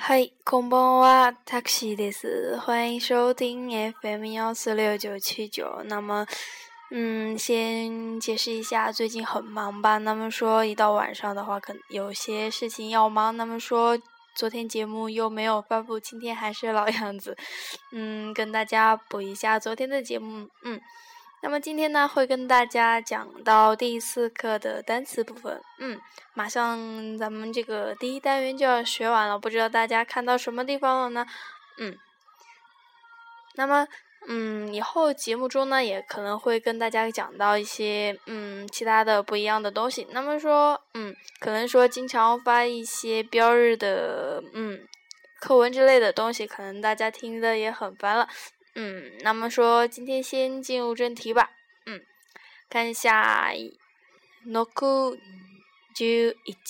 嗨，こんばんは、タクシーです。欢迎收听 FM 幺四六九七九。那么，嗯，先解释一下，最近很忙吧？那么说，一到晚上的话，可能有些事情要忙。那么说，昨天节目又没有发布，今天还是老样子，嗯，跟大家补一下昨天的节目，嗯。 那么今天呢，会跟大家讲到第四课的单词部分。嗯，马上咱们这个第一单元就要学完了，不知道大家看到什么地方了呢？嗯，那么，嗯，以后节目中呢，也可能会跟大家讲到一些，嗯，其他的不一样的东西。那么说，嗯，可能说经常发一些标日的，嗯，课文之类的东西，可能大家听的也很烦了。嗯，那么说，今天先进入正题吧。嗯，看一下六十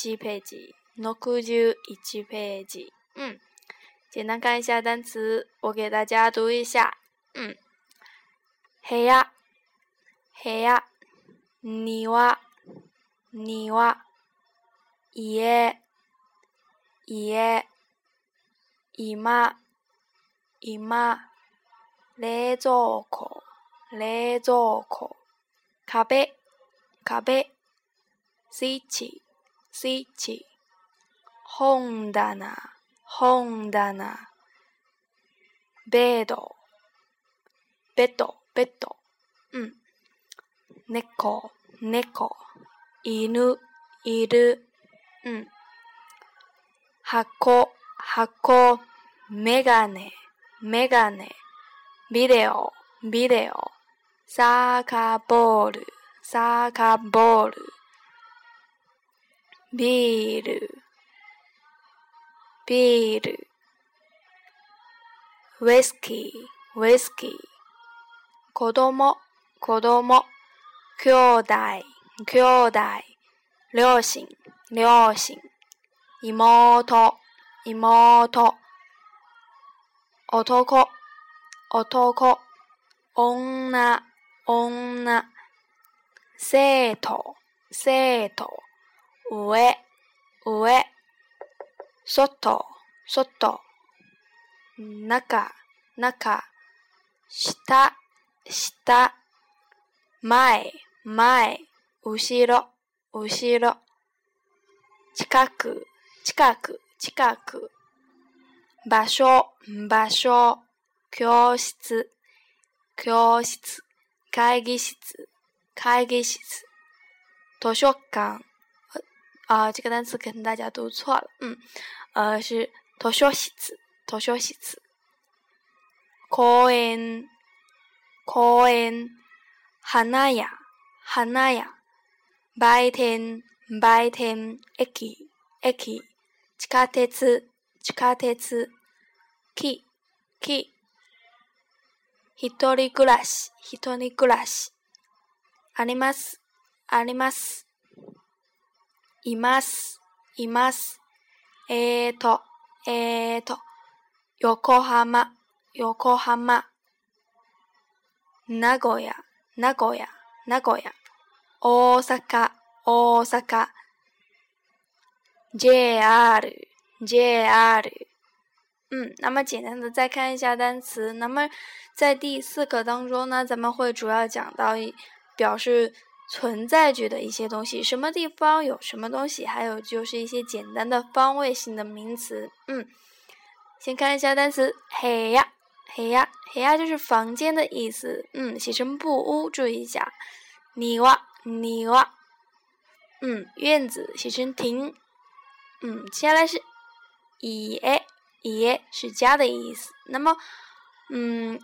一 page，六十一 page。嗯，简单看一下单词，我给大家读一下。嗯，部屋、部屋、庭、庭、家、家、今、今。冷蔵庫、冷蔵庫、壁、壁、スイッチ、スイッチ、本棚、本棚、ベッド、ベッド、ベッド、うん。猫、猫、犬、いる、うん。箱、箱、メガネ、メガネ、ビデオ、ビデオ、サーカーボール、サーカーボール、ビール、ビール、ウイスキー、ウイスキー、子供、子供、兄弟、兄弟、両親、両親、妹、妹、男、男、女、女、生徒、生徒、上、上、外、外、中、中、下、下、前、前、後ろ、後ろ、近く、近く、近く、場所、場所、教室、教室、会議室、会議室、図書館。啊，这个单词跟大家读错了，嗯，呃，是図書室、図書室。公園、公園、花屋、花屋、売店、売店、駅、駅、地下鉄、地下鉄、木、木。一人暮らし、一人暮らし。あります、あります。います、います。えーと、えーと。横浜、横浜。名古屋、名古屋、名古屋。大阪、大阪。JR、JR。嗯，那么简单的再看一下单词。那么在第四课当中呢，咱们会主要讲到表示存在句的一些东西，什么地方有什么东西，还有就是一些简单的方位性的名词。嗯，先看一下单词，黑呀，黑呀，黑呀，就是房间的意思。嗯，写成布屋，注意一下。你哇，你哇，嗯，院子写成庭。嗯，接下来是以诶。也是家的意思，那么，嗯，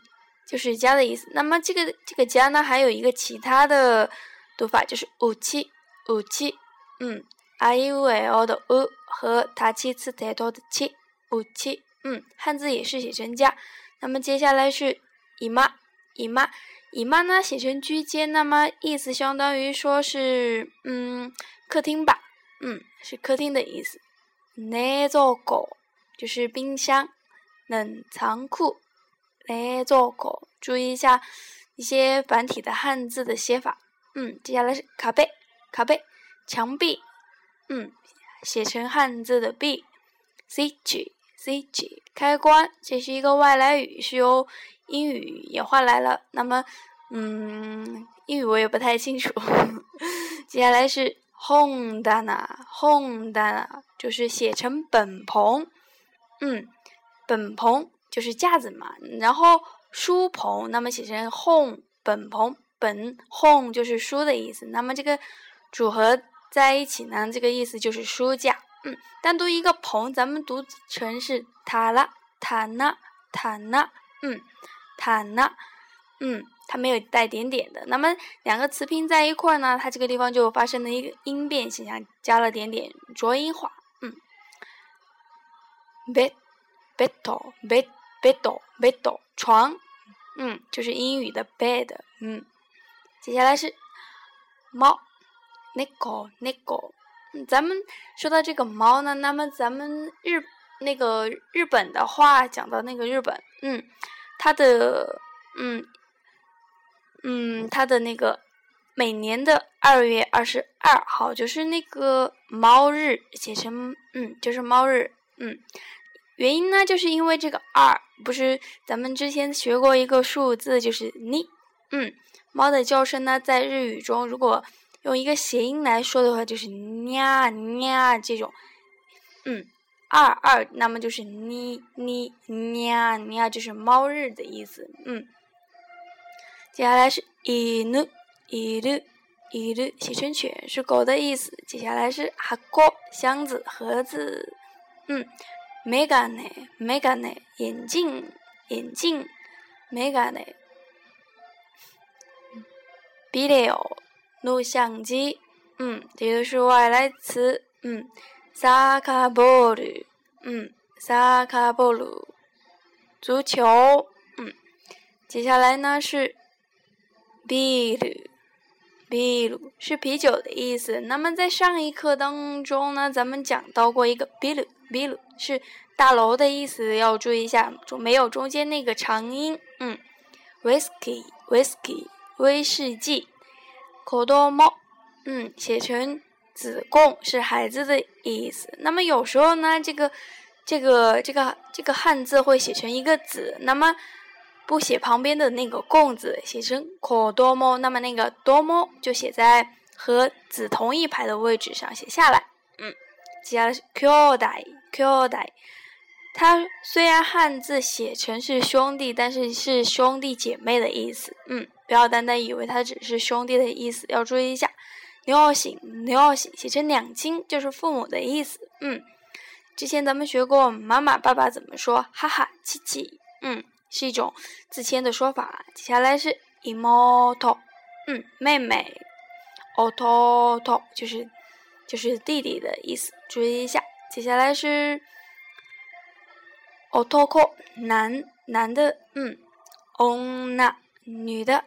就是家的意思。那么这个这个家呢，还有一个其他的读法，就是武器，武器。嗯，i u l 的 u 和他妻次抬头的七，武器。嗯，汉字也是写成家。那么接下来是姨妈，姨妈，姨妈呢写成居间，那么意思相当于说是嗯客厅吧。嗯，是客厅的意思。那座狗。就是冰箱、冷藏库、冷蔵库，注意一下一些繁体的汉字的写法。嗯，接下来是卡背，卡背，墙壁。嗯，写成汉字的壁。switch switch 开关，这是一个外来语，是由英语演化来了。那么，嗯，英语我也不太清楚。接下来是 Honda，Honda 就是写成本棚，嗯，本棚就是架子嘛。然后书棚，那么写成 home 本棚，本 home 就是书的意思。那么这个组合在一起呢，这个意思就是书架。嗯，单独一个棚，咱们读成是塔拉塔纳塔纳，嗯，塔纳，嗯，它没有带点点的。那么两个词拼在一块儿呢，它这个地方就发生了一个音变现象，加了点点浊音化。，bed bed bed bed bed 床，嗯，就是英语的 bed。嗯，接下来是猫，neko neko。咱们说到这个猫呢，那么咱们日那个日本的话，讲到那个日本，嗯，它的嗯嗯，它的那个每年的二月二十二号就是那个猫日，写成嗯就是猫日，嗯，原因呢就是因为这个二不是咱们之前学过一个数字就是你，嗯，猫的叫声呢在日语中如果。用一个谐音来说的话，就是“呀呀”这种，嗯，二二，那么就是“你你呀呀”，就是猫日的意思，嗯。接下来是“伊努伊鲁伊鲁”，写成犬是狗的意思。接下来是“哈锅”，箱子盒子，嗯。メガネメガネ，眼镜眼镜，メガネ。ビデオ。录像机，嗯，这都是外来词，嗯，萨卡波鲁，嗯，萨卡波鲁，足球，嗯，接下来呢是比鲁，比鲁是啤酒的意思。那么在上一课当中呢，咱们讲到过一个比鲁， 比鲁是大楼的意思，要注意一下，中没有中间那个长音，嗯，whisky，whisky，威士忌。口多猫，嗯，写成子贡是孩子的意思。那么有时候呢，这个这个这个这个汉字会写成一个子，那么不写旁边的那个贡字，写成口多猫，那么那个多猫就写在和子同一排的位置上写下来。接下来是 q 代 q 代，它虽然汉字写成是兄弟，但是是兄弟姐妹的意思。嗯。不要单单以为它只是兄弟的意思，要注意一下。牛醒牛醒写成两亲就是父母的意思。嗯，之前咱们学过妈妈爸爸怎么说，哈哈，七七，嗯，是一种自谦的说法。接下来是 imoto，嗯，妹妹，ototo 就是就是弟弟的意思，注意一下。接下来是 otoko 男男的，嗯，onna 女的。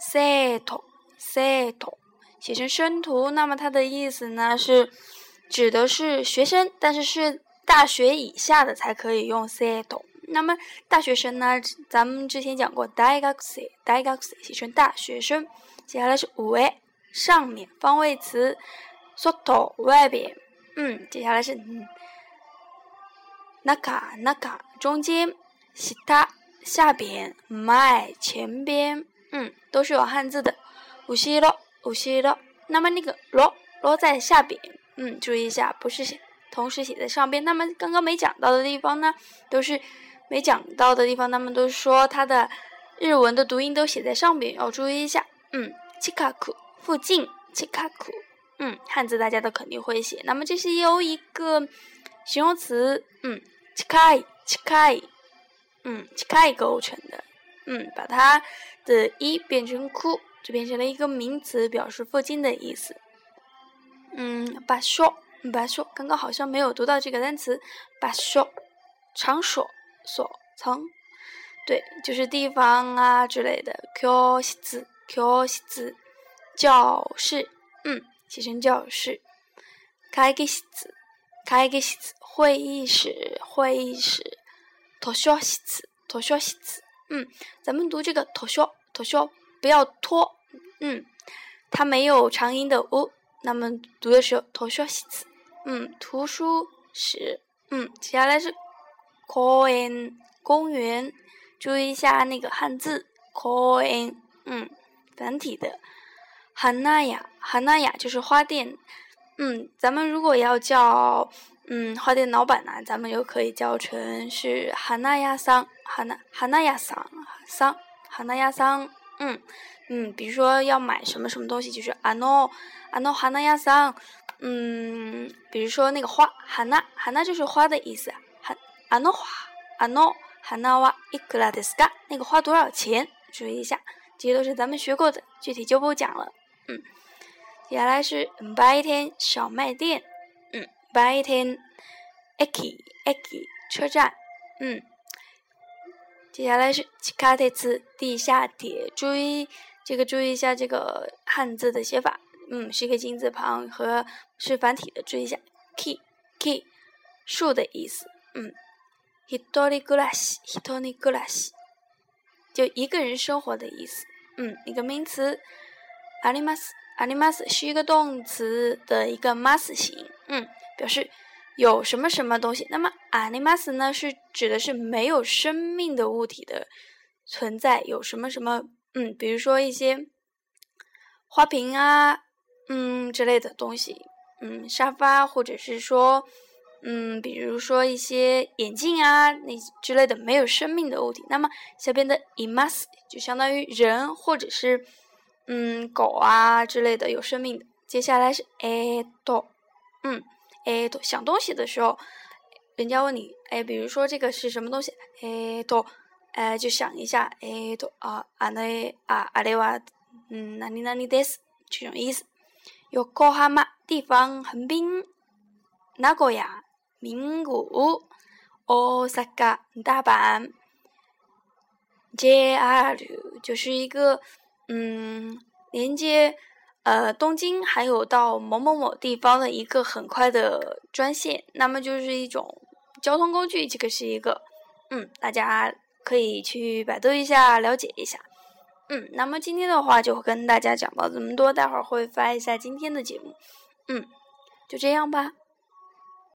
set set 写成生徒，那么它的意思呢是指的是学生，但是是大学以下的才可以用 set。那么大学生呢，咱们之前讲过 daigaku daigaku 写成大学生。接下来是五 a 上面方位词，soto 外边，嗯，接下来是 naka naka 中间下边，mai 前边。嗯，都是有汉字的，五西咯，五西咯。那么那个咯咯在下边，嗯，注意一下，不是同时写在上边。那么刚刚没讲到的地方呢，都是没讲到的地方，他们都说它的日文的读音都写在上边，要注意一下。嗯，七卡库附近，七卡库，嗯，汉字大家都肯定会写。那么这是由一个形容词，嗯，七卡七卡，嗯，七卡构成的。嗯，把它的一变成哭，就变成了一个名词，表示附近的意思。嗯，把说，把说，刚刚好像没有读到这个单词，把说，场所，所藏，对，就是地方啊之类的。教室，教室，教室，嗯，写成教室。会議室，会議室，会议室，会议室。図書室，図書室。嗯，咱们读这个“图书，图书不要拖，嗯，它没有长音的哦那么读的时候“图书席子，嗯，图书室，嗯，接下来是公园公园，注意一下那个汉字公园，嗯，繁体的。花屋花屋就是花店，嗯，咱们如果要叫嗯花店老板呢，咱们就可以叫成是花屋桑花花屋桑桑花屋桑，嗯。嗯，比如说要买什么什么东西，就是あのあの花屋さん。嗯，比如说那个花，花花就是花的意思。花あの花あの花はいくらですか？那个花多少钱？注意一下，这些都是咱们学过的，具体就不讲了。嗯， 接下来是白天小卖店。嗯，白天駅駅车站。嗯，接下来是地下鉄地下铁，注意。这个注意一下这个汉字的写法，嗯，是一个金字旁和是繁体的，注意一下。，ki ki 树的意思，嗯。hitori gurashi hitori gurashi 就一个人生活的意思，嗯，一个名词。Animas 是一个动词的一个 mas 形，嗯，表示有什么什么东西。那么 animas 呢是指的是没有生命的物体的存在，有什么什么。嗯，比如说一些花瓶啊，嗯之类的东西，嗯，沙发或者是说，嗯，比如说一些眼镜啊那之类的没有生命的物体。那么下边的 imas 就相当于人或者是嗯狗啊之类的有生命的。接下来是 e do，嗯，e do 想东西的时候，人家问你，哎，比如说这个是什么东西？e do。哎，就想一下，哎，都啊，啊那啊，阿里哇，嗯，哪里哪里的是这种意思。有高哈嘛地方横滨、名古屋、名古屋、大阪、大阪。JR 就是一个嗯，连接呃东京还有到某某某地方的一个很快的专线，那么就是一种交通工具。这个是一个嗯，大家。可以去百度一下，了解一下。嗯，那么今天的话就跟大家讲到这么多，待会儿会发一下今天的节目。嗯，就这样吧。